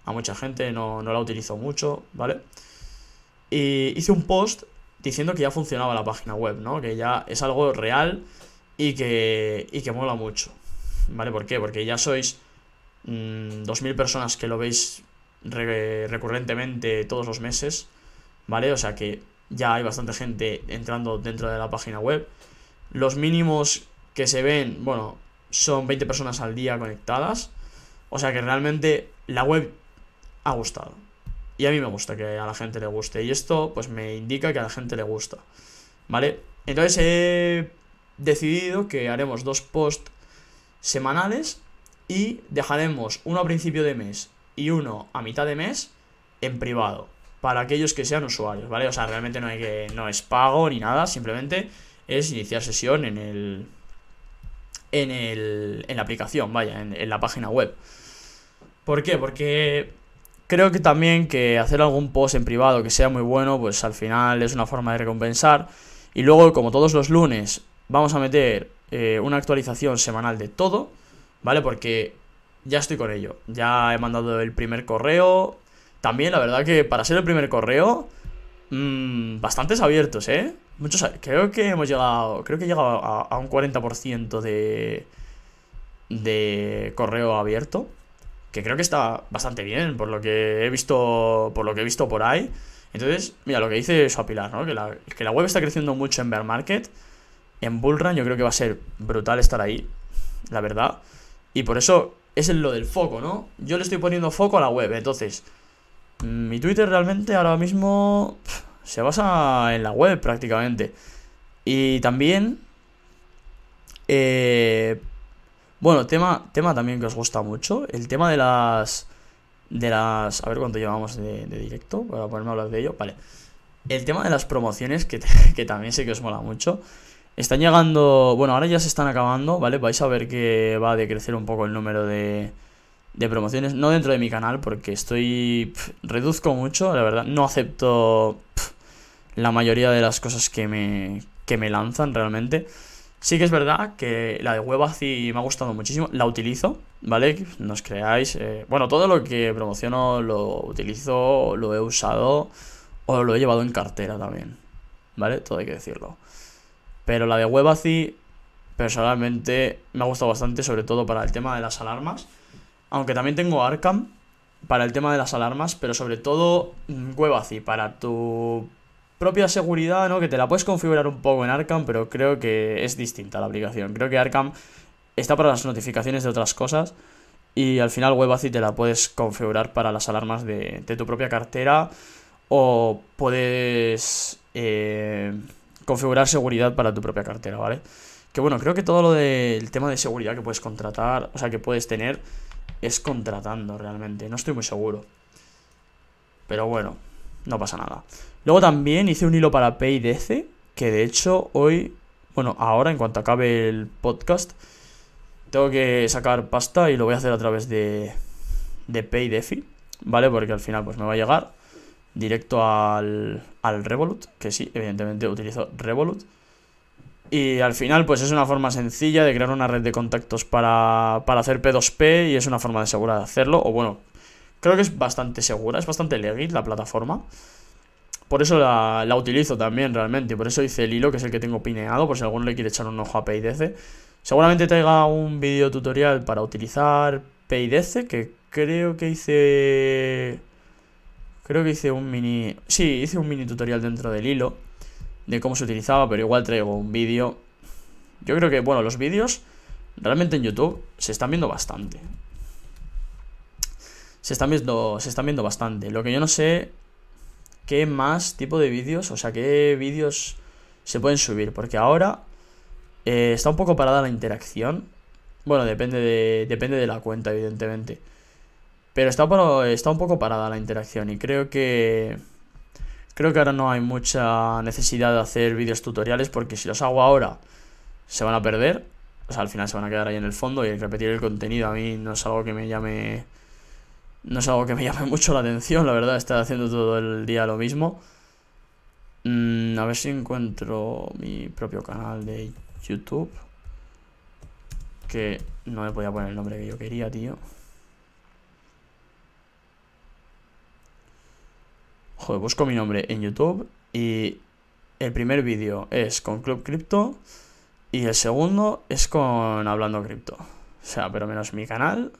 a mucha gente, no, no la utilizo mucho, ¿vale? Y hice un post diciendo que ya funcionaba la página web, ¿no? Que ya es algo real y que, y que mola mucho, ¿vale? ¿Por qué? Porque ya sois mmm, 2.000 personas que lo veis recurrentemente todos los meses, ¿vale? O sea que ya hay bastante gente entrando dentro de la página web. Los mínimos que se ven, bueno, son 20 personas al día conectadas. O sea que realmente la web ha gustado. Y a mí me gusta que a la gente le guste. Y esto pues me indica que a la gente le gusta. ¿Vale? Entonces he decidido que haremos dos posts semanales y dejaremos uno a principio de mes y uno a mitad de mes en privado. Para aquellos que sean usuarios, ¿vale? O sea, realmente no hay que. no es pago ni nada, simplemente es iniciar sesión en el. En el. en la aplicación, vaya, en, en la página web. ¿Por qué? Porque creo que también que hacer algún post en privado que sea muy bueno, pues al final es una forma de recompensar. Y luego, como todos los lunes, vamos a meter eh, una actualización semanal de todo, ¿vale? Porque ya estoy con ello. Ya he mandado el primer correo. También, la verdad que para ser el primer correo, mmm, bastantes abiertos, ¿eh? Muchos, creo que hemos llegado, creo que he llegado a, a un 40% de, de correo abierto. Que creo que está bastante bien, por lo que he visto, por lo que he visto por ahí. Entonces, mira, lo que dice Pilar, ¿no? Que la, que la web está creciendo mucho en bear market. En bullrun yo creo que va a ser brutal estar ahí, la verdad. Y por eso es lo del foco, ¿no? Yo le estoy poniendo foco a la web, entonces mm, mi Twitter realmente ahora mismo se basa en la web prácticamente. Y también, eh, bueno, tema, tema también que os gusta mucho, el tema de las... De las... A ver cuánto llevamos de, directo, para ponerme a hablar de ello. Vale. El tema de las promociones, que, [laughs] que también sé que os mola mucho. Están llegando, bueno, ahora ya se están acabando, ¿vale? Vais a ver que va a decrecer un poco el número de, de promociones, no dentro de mi canal, porque estoy, reduzco mucho, la verdad, no acepto la mayoría de las cosas que me, que me lanzan realmente. Sí que es verdad que la de Webazi me ha gustado muchísimo, la utilizo, ¿vale? No os creáis. Eh, bueno, todo lo que promociono lo utilizo, lo he usado o lo he llevado en cartera también, ¿vale? Todo hay que decirlo. Pero la de Webazi, personalmente, me ha gustado bastante, sobre todo para el tema de las alarmas. Aunque también tengo Arkham para el tema de las alarmas, pero sobre todo mm, Webazi para tu propia seguridad, ¿no? Que te la puedes configurar un poco en Arkham, pero creo que es distinta la aplicación. Creo que Arkham está para las notificaciones de otras cosas y al final Webazi te la puedes configurar para las alarmas de, de tu propia cartera o puedes... Eh, configurar seguridad para tu propia cartera, ¿vale? Que bueno, creo que todo lo del tema de seguridad que puedes contratar, o sea, que puedes tener, es contratando realmente. No estoy muy seguro. Pero bueno, no pasa nada. Luego también hice un hilo para PayDC, que de hecho hoy, bueno, ahora en cuanto acabe el podcast, tengo que sacar pasta y lo voy a hacer a través de, de PayDefi, ¿vale? Porque al final pues me va a llegar directo al, al Revolut, que sí, evidentemente utilizo Revolut. Y al final, pues es una forma sencilla de crear una red de contactos para, para hacer P2P y es una forma de segura de hacerlo. O bueno, creo que es bastante segura, es bastante legit la plataforma. Por eso la, utilizo también realmente. Por eso hice el hilo, que es el que tengo pineado, por si alguno le quiere echar un ojo a PayDC. Seguramente traiga un video tutorial para utilizar PayDC, que creo que hice Creo que hice un mini... Sí, hice un mini tutorial dentro del hilo de cómo se utilizaba, pero igual traigo un vídeo. Yo creo que, bueno, los vídeos realmente en YouTube se están viendo bastante. Se están viendo, se están viendo bastante. Lo que yo no sé, qué más tipo de vídeos, o sea, qué vídeos se pueden subir, porque ahora eh, está un poco parada la interacción. Bueno, depende de, depende de la cuenta, evidentemente. Pero está, está un poco parada la interacción y creo que... Creo que ahora no hay mucha necesidad de hacer vídeos tutoriales porque si los hago ahora se van a perder. O sea, al final se van a quedar ahí en el fondo y repetir el contenido a mí no es algo que me llame... No es algo que me [laughs] llame mucho la atención, la verdad, estar haciendo todo el día lo mismo. Mm, a ver si encuentro mi propio canal de YouTube. Que no me podía poner el nombre que yo quería, tío. Joder, busco mi nombre en YouTube y el primer vídeo es con Club Crypto y el segundo es con Hablando Cripto. O sea, pero menos mi canal.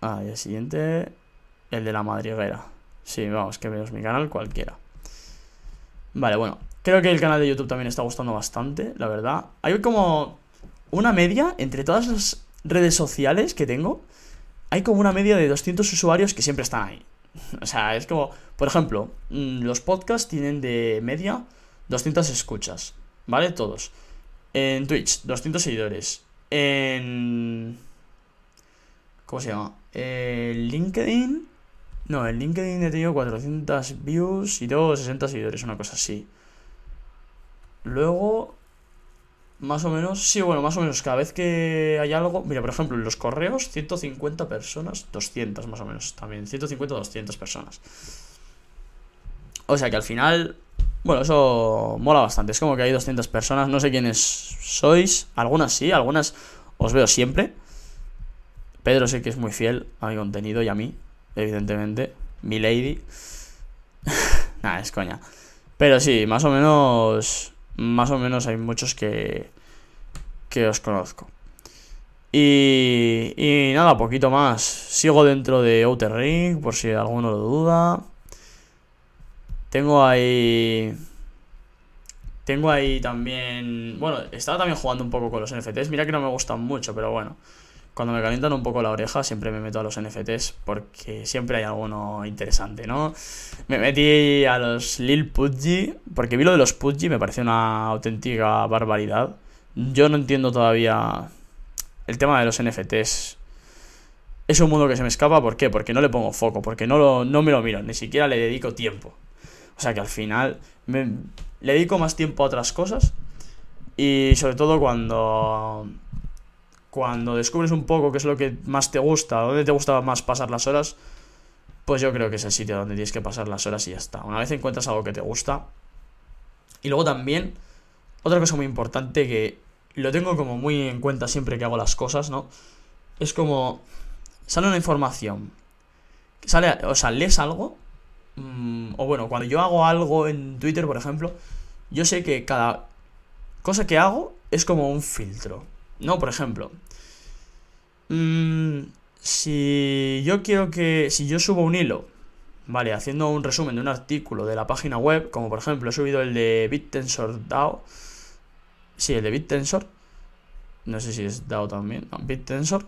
Ah, y el siguiente, el de la madriguera. Sí, vamos, que menos mi canal cualquiera. Vale, bueno. Creo que el canal de YouTube también está gustando bastante, la verdad. Hay como una media entre todas las redes sociales que tengo. Hay como una media de 200 usuarios que siempre están ahí. [laughs] O sea, es como, por ejemplo, mm, los podcasts tienen de media 200 escuchas, ¿vale? Todos. En Twitch, 200 seguidores. En... ¿Cómo se llama? En LinkedIn... No, en LinkedIn he tenido 400 views y tengo 60 seguidores, una cosa así. Luego, más o menos, sí, bueno, más o menos cada vez que hay algo, mira, por ejemplo, en los correos, 150 personas, 200 más o menos también, 150 200 personas. O sea que al final, bueno, eso mola bastante, es como que hay 200 personas, no sé quiénes sois, algunas sí, algunas os veo siempre. Pedro sé que es muy fiel a mi contenido y a mí, evidentemente, mi lady. [laughs] Nada, es coña. Pero sí, más o menos más o menos hay muchos que, que os conozco. Y, y nada, poquito más. Sigo dentro de Outer Ring, por si alguno lo duda. Tengo ahí... Tengo ahí también... Bueno, estaba también jugando un poco con los NFTs. Mira que no me gustan mucho, pero bueno cuando me calientan un poco la oreja, siempre me meto a los NFTs porque siempre hay alguno interesante, ¿no? Me metí a los Lil Pudgy porque vi lo de los Pudgy, me pareció una auténtica barbaridad. Yo no entiendo todavía el tema de los NFTs. Es un mundo que se me escapa, ¿por qué? Porque no le pongo foco, porque no, me lo miro, ni siquiera le dedico tiempo. O sea que al final le dedico más tiempo a otras cosas y sobre todo cuando cuando descubres un poco qué es lo que más te gusta, dónde te gusta más pasar las horas, pues yo creo que es el sitio donde tienes que pasar las horas y ya está. Una vez encuentras algo que te gusta. Y luego también, otra cosa muy importante que lo tengo como muy en cuenta siempre que hago las cosas, ¿no? Es como, sale una información, sale, o sea, lees algo, mm, o bueno, cuando yo hago algo en Twitter, por ejemplo, yo sé que cada cosa que hago es como un filtro. No, por ejemplo. Mmm, si yo quiero que. Si yo subo un hilo, vale, haciendo un resumen de un artículo de la página web, como por ejemplo he subido el de BitTensor DAO. Sí, el de BitTensor. No sé si es DAO también. No, BitTensor.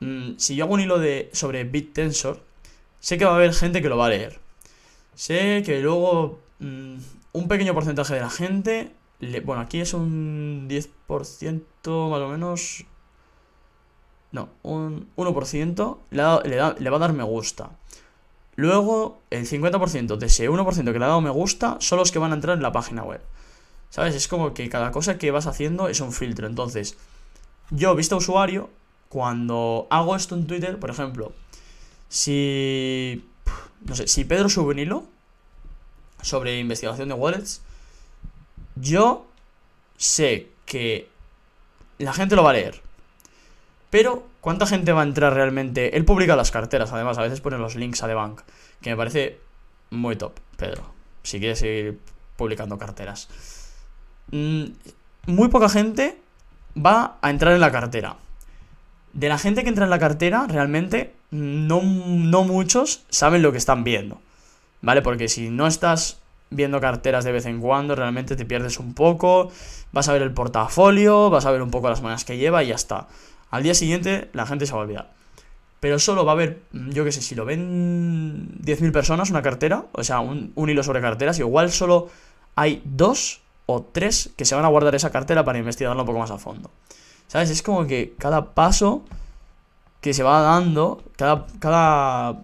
Mm, si yo hago un hilo de, sobre BitTensor, sé que va a haber gente que lo va a leer. Sé que luego mm, un pequeño porcentaje de la gente bueno, aquí es un 10% más o menos. No, un 1% le, le, va a dar me gusta. luego el 50% de ese 1% que le ha dado me gusta son los que van a entrar en la página web. ¿Sabes? Es como que cada cosa que vas haciendo es un filtro. Entonces, yo, visto usuario, cuando hago esto en Twitter, por ejemplo, si. No sé, si Pedro sube un hilo sobre investigación de wallets, yo sé que la gente lo va a leer. Pero, ¿cuánta gente va a entrar realmente? Él publica las carteras, además, a veces pone los links a The Bank, que me parece muy top, Pedro. Si quieres seguir publicando carteras. Mm, muy poca gente va a entrar en la cartera. De la gente que entra en la cartera, realmente, no, no muchos saben lo que están viendo. ¿Vale? Porque si no estás viendo carteras de vez en cuando, realmente te pierdes un poco, vas a ver el portafolio, vas a ver un poco las monedas que lleva y ya está. Al día siguiente la gente se va a olvidar. Pero solo va a haber, yo qué sé, si lo ven 10.000 personas una cartera, o sea, un, hilo sobre carteras, igual solo hay dos o tres que se van a guardar esa cartera para investigarlo un poco más a fondo. ¿Sabes? Es como que cada paso que se va dando, cada, cada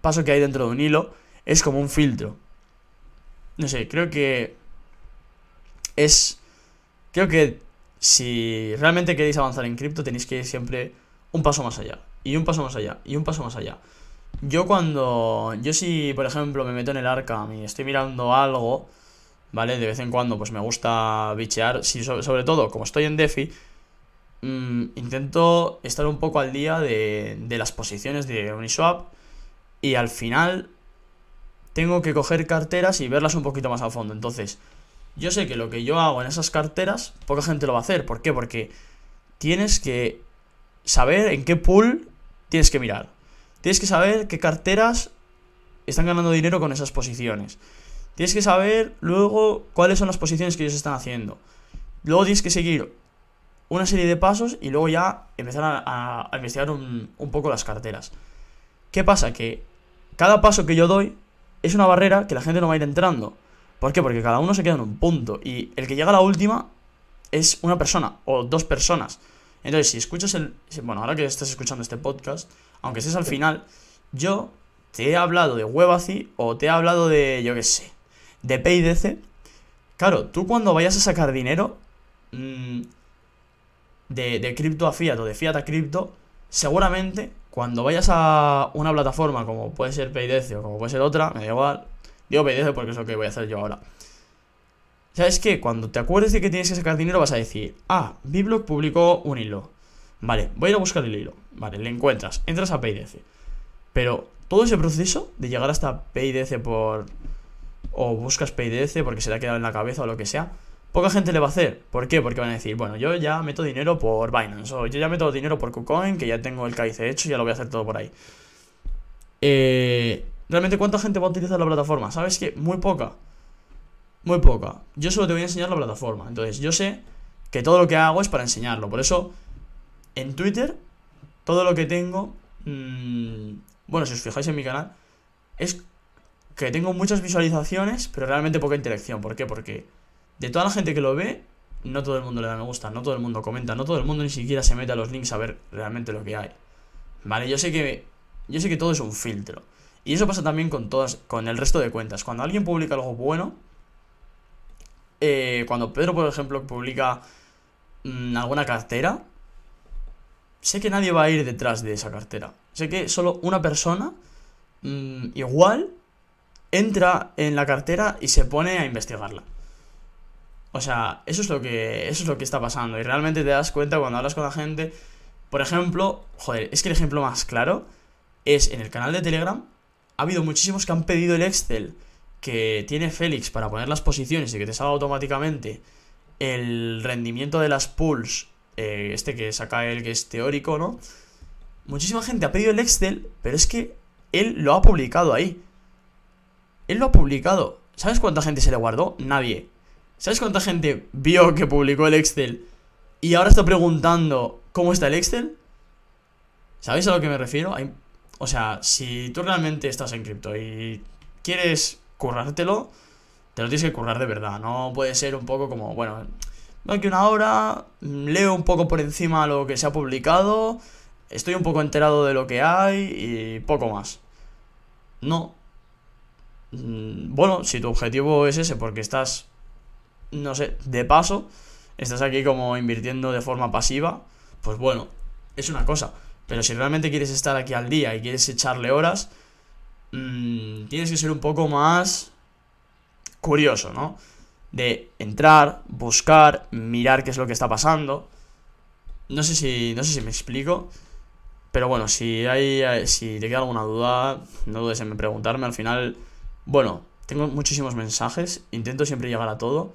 paso que hay dentro de un hilo, es como un filtro no sé, creo que es... Creo que si realmente queréis avanzar en cripto tenéis que ir siempre un paso más allá, y un paso más allá, y un paso más allá. Yo cuando... Yo si, por ejemplo, me meto en el arca y estoy mirando algo, ¿vale? De vez en cuando pues me gusta bichear, si, sobre, todo como estoy en DeFi, mmm, intento estar un poco al día de, de las posiciones de Uniswap y al final tengo que coger carteras y verlas un poquito más a fondo. Entonces, yo sé que lo que yo hago en esas carteras, poca gente lo va a hacer. ¿Por qué? Porque tienes que saber en qué pool tienes que mirar. Tienes que saber qué carteras están ganando dinero con esas posiciones. Tienes que saber luego cuáles son las posiciones que ellos están haciendo. Luego tienes que seguir una serie de pasos y luego ya empezar a, investigar un, un poco las carteras. ¿Qué pasa? Que cada paso que yo doy es una barrera que la gente no va a ir entrando. ¿Por qué? Porque cada uno se queda en un punto. Y el que llega a la última es una persona o dos personas. Entonces, si escuchas el. Bueno, ahora que estás escuchando este podcast, aunque estés al final, yo te he hablado de Webazi o te he hablado de, yo qué sé, de PayDC. Claro, tú cuando vayas a sacar dinero mmm, de, de cripto a fiat o de fiat a cripto, seguramente cuando vayas a una plataforma como puede ser PayDC o como puede ser otra, me da igual. Digo PayDC porque es lo que voy a hacer yo ahora. ¿Sabes qué? Cuando te acuerdes de que tienes que sacar dinero vas a decir, ah, Biblock publicó un hilo. Vale, voy a ir a buscar el hilo. Vale, le encuentras, entras a PayDC. Pero todo ese proceso de llegar hasta PayDC por... o buscas PayDC porque se te ha quedado en la cabeza o lo que sea, poca gente le va a hacer. ¿Por qué? Porque van a decir, bueno, yo ya meto dinero por Binance o yo ya meto dinero por KuCoin, que ya tengo el KIC hecho ya lo voy a hacer todo por ahí. Eh, ¿Realmente cuánta gente va a utilizar la plataforma? ¿Sabes qué? Muy poca. Muy poca. Yo solo te voy a enseñar la plataforma. Entonces, yo sé que todo lo que hago es para enseñarlo. Por eso, en Twitter, todo lo que tengo... Mmm, bueno, si os fijáis en mi canal, es que tengo muchas visualizaciones, pero realmente poca interacción. ¿Por qué? Porque de toda la gente que lo ve, no todo el mundo le da me gusta, no todo el mundo comenta, no todo el mundo ni siquiera se mete a los links a ver realmente lo que hay. Vale, yo sé que yo sé que todo es un filtro. Y eso pasa también con todas con el resto de cuentas. Cuando alguien publica algo bueno, eh, cuando Pedro, por ejemplo, publica mm, alguna cartera, sé que nadie va a ir detrás de esa cartera. Sé que solo una persona mm, igual entra en la cartera y se pone a investigarla. O sea, eso es lo que eso es lo que está pasando y realmente te das cuenta cuando hablas con la gente. Por ejemplo, joder, es que el ejemplo más claro es en el canal de Telegram ha habido muchísimos que han pedido el Excel que tiene Félix para poner las posiciones y que te salga automáticamente el rendimiento de las pools, eh, este que saca él que es teórico, ¿no? Muchísima gente ha pedido el Excel, pero es que él lo ha publicado ahí. Él lo ha publicado. ¿Sabes cuánta gente se le guardó? Nadie. ¿Sabes cuánta gente vio que publicó el Excel y ahora está preguntando cómo está el Excel? ¿Sabéis a lo que me refiero? o sea, si tú realmente estás en cripto y quieres currártelo, te lo tienes que currar de verdad. No puede ser un poco como, bueno, aquí una hora, leo un poco por encima lo que se ha publicado, estoy un poco enterado de lo que hay y poco más. No. Mm, bueno, si tu objetivo es ese porque estás, no sé, de paso, estás aquí como invirtiendo de forma pasiva, pues bueno, es una cosa. Pero si realmente quieres estar aquí al día y quieres echarle horas, mmm, tienes que ser un poco más curioso, ¿no? De entrar, buscar, mirar qué es lo que está pasando. No sé si, no sé si me explico. Pero bueno, si hay, si te queda alguna duda, no dudes en preguntarme. Al final, bueno, tengo muchísimos mensajes, intento siempre llegar a todo,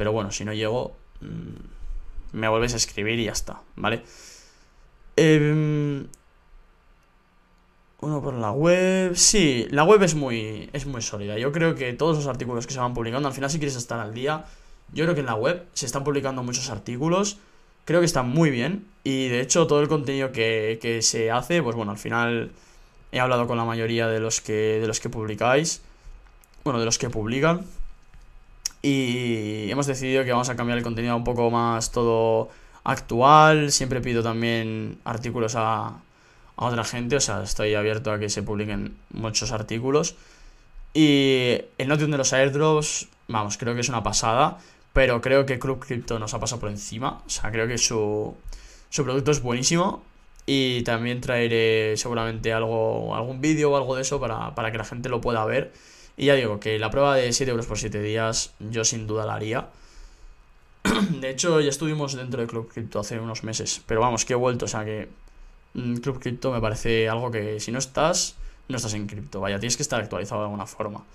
pero bueno, si no llego, mm, me vuelves a escribir y ya está, ¿vale? Eh, uno por la web. Sí, la web es muy, es muy sólida. Yo creo que todos los artículos que se van publicando, al final si quieres estar al día, yo creo que en la web se están publicando muchos artículos. Creo que están muy bien. Y de hecho todo el contenido que, que se hace, pues bueno, al final he hablado con la mayoría de los que, de los que publicáis. Bueno, de los que publican. Y hemos decidido que vamos a cambiar el contenido un poco más todo actual. Siempre pido también artículos a, a otra gente. O sea, estoy abierto a que se publiquen muchos artículos. Y el Notium de los airdrops, vamos, creo que es una pasada. Pero creo que Club Crypto nos ha pasado por encima. O sea, creo que su, su producto es buenísimo. Y también traeré seguramente algo, algún vídeo o algo de eso para, para que la gente lo pueda ver. Y ya digo que la prueba de 7 euros por 7 días yo sin duda la haría. [clears throat] De hecho, ya estuvimos dentro de Club Crypto hace unos meses. Pero vamos, que he vuelto. O sea que mm, Club Crypto me parece algo que si no estás, no estás en cripto. Vaya, tienes que estar actualizado de alguna forma.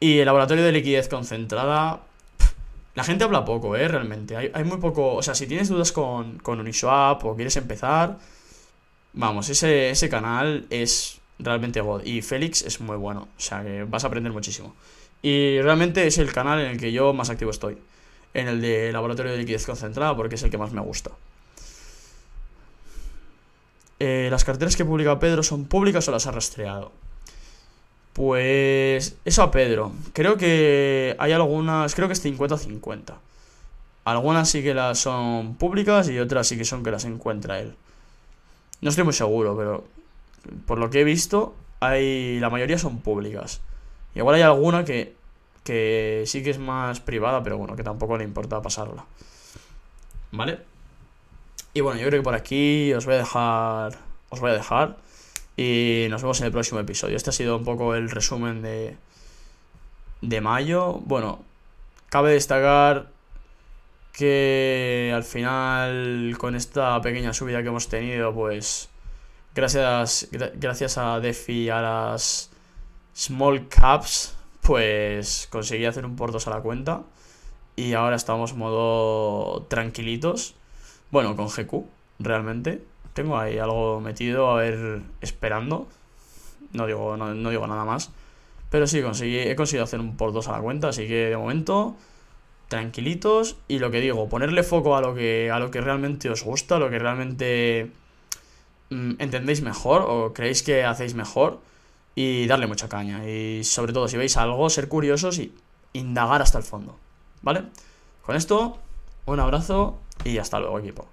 Y el laboratorio de liquidez concentrada. La gente habla poco, ¿eh? Realmente. Hay, hay muy poco. O sea, si tienes dudas con, con Uniswap o quieres empezar. Vamos, ese, ese canal es realmente God. Y Félix es muy bueno. O sea que vas a aprender muchísimo. Y realmente es el canal en el que yo más activo estoy en el de laboratorio de liquidez concentrada porque es el que más me gusta. Eh, ¿Las carteras que publica Pedro son públicas o las ha rastreado? Pues eso a Pedro. Creo que hay algunas, creo que es 50-50. Algunas sí que las son públicas y otras sí que son que las encuentra él. No estoy muy seguro, pero por lo que he visto, hay la mayoría son públicas. Igual hay alguna que que sí que es más privada, pero bueno, que tampoco le importa pasarla. ¿Vale? Y bueno, yo creo que por aquí os voy a dejar. Os voy a dejar. Y nos vemos en el próximo episodio. Este ha sido un poco el resumen de. De mayo. Bueno, cabe destacar que al final, con esta pequeña subida que hemos tenido, pues. Gracias, gracias a Defi a las small caps pues conseguí hacer un por dos a la cuenta. Y ahora estamos modo tranquilitos. Bueno, con GQ, realmente. Tengo ahí algo metido, a ver, esperando. No digo, no, digo nada más. Pero sí, he conseguido hacer un por dos a la cuenta, así que de momento, tranquilitos. Y lo que digo, ponerle foco a lo que, a lo que realmente os gusta, a lo que realmente entendéis mejor o creéis que hacéis mejor y darle mucha caña. Y sobre todo, si veis algo, ser curiosos y indagar hasta el fondo. ¿Vale? Con esto, un abrazo y hasta luego, equipo.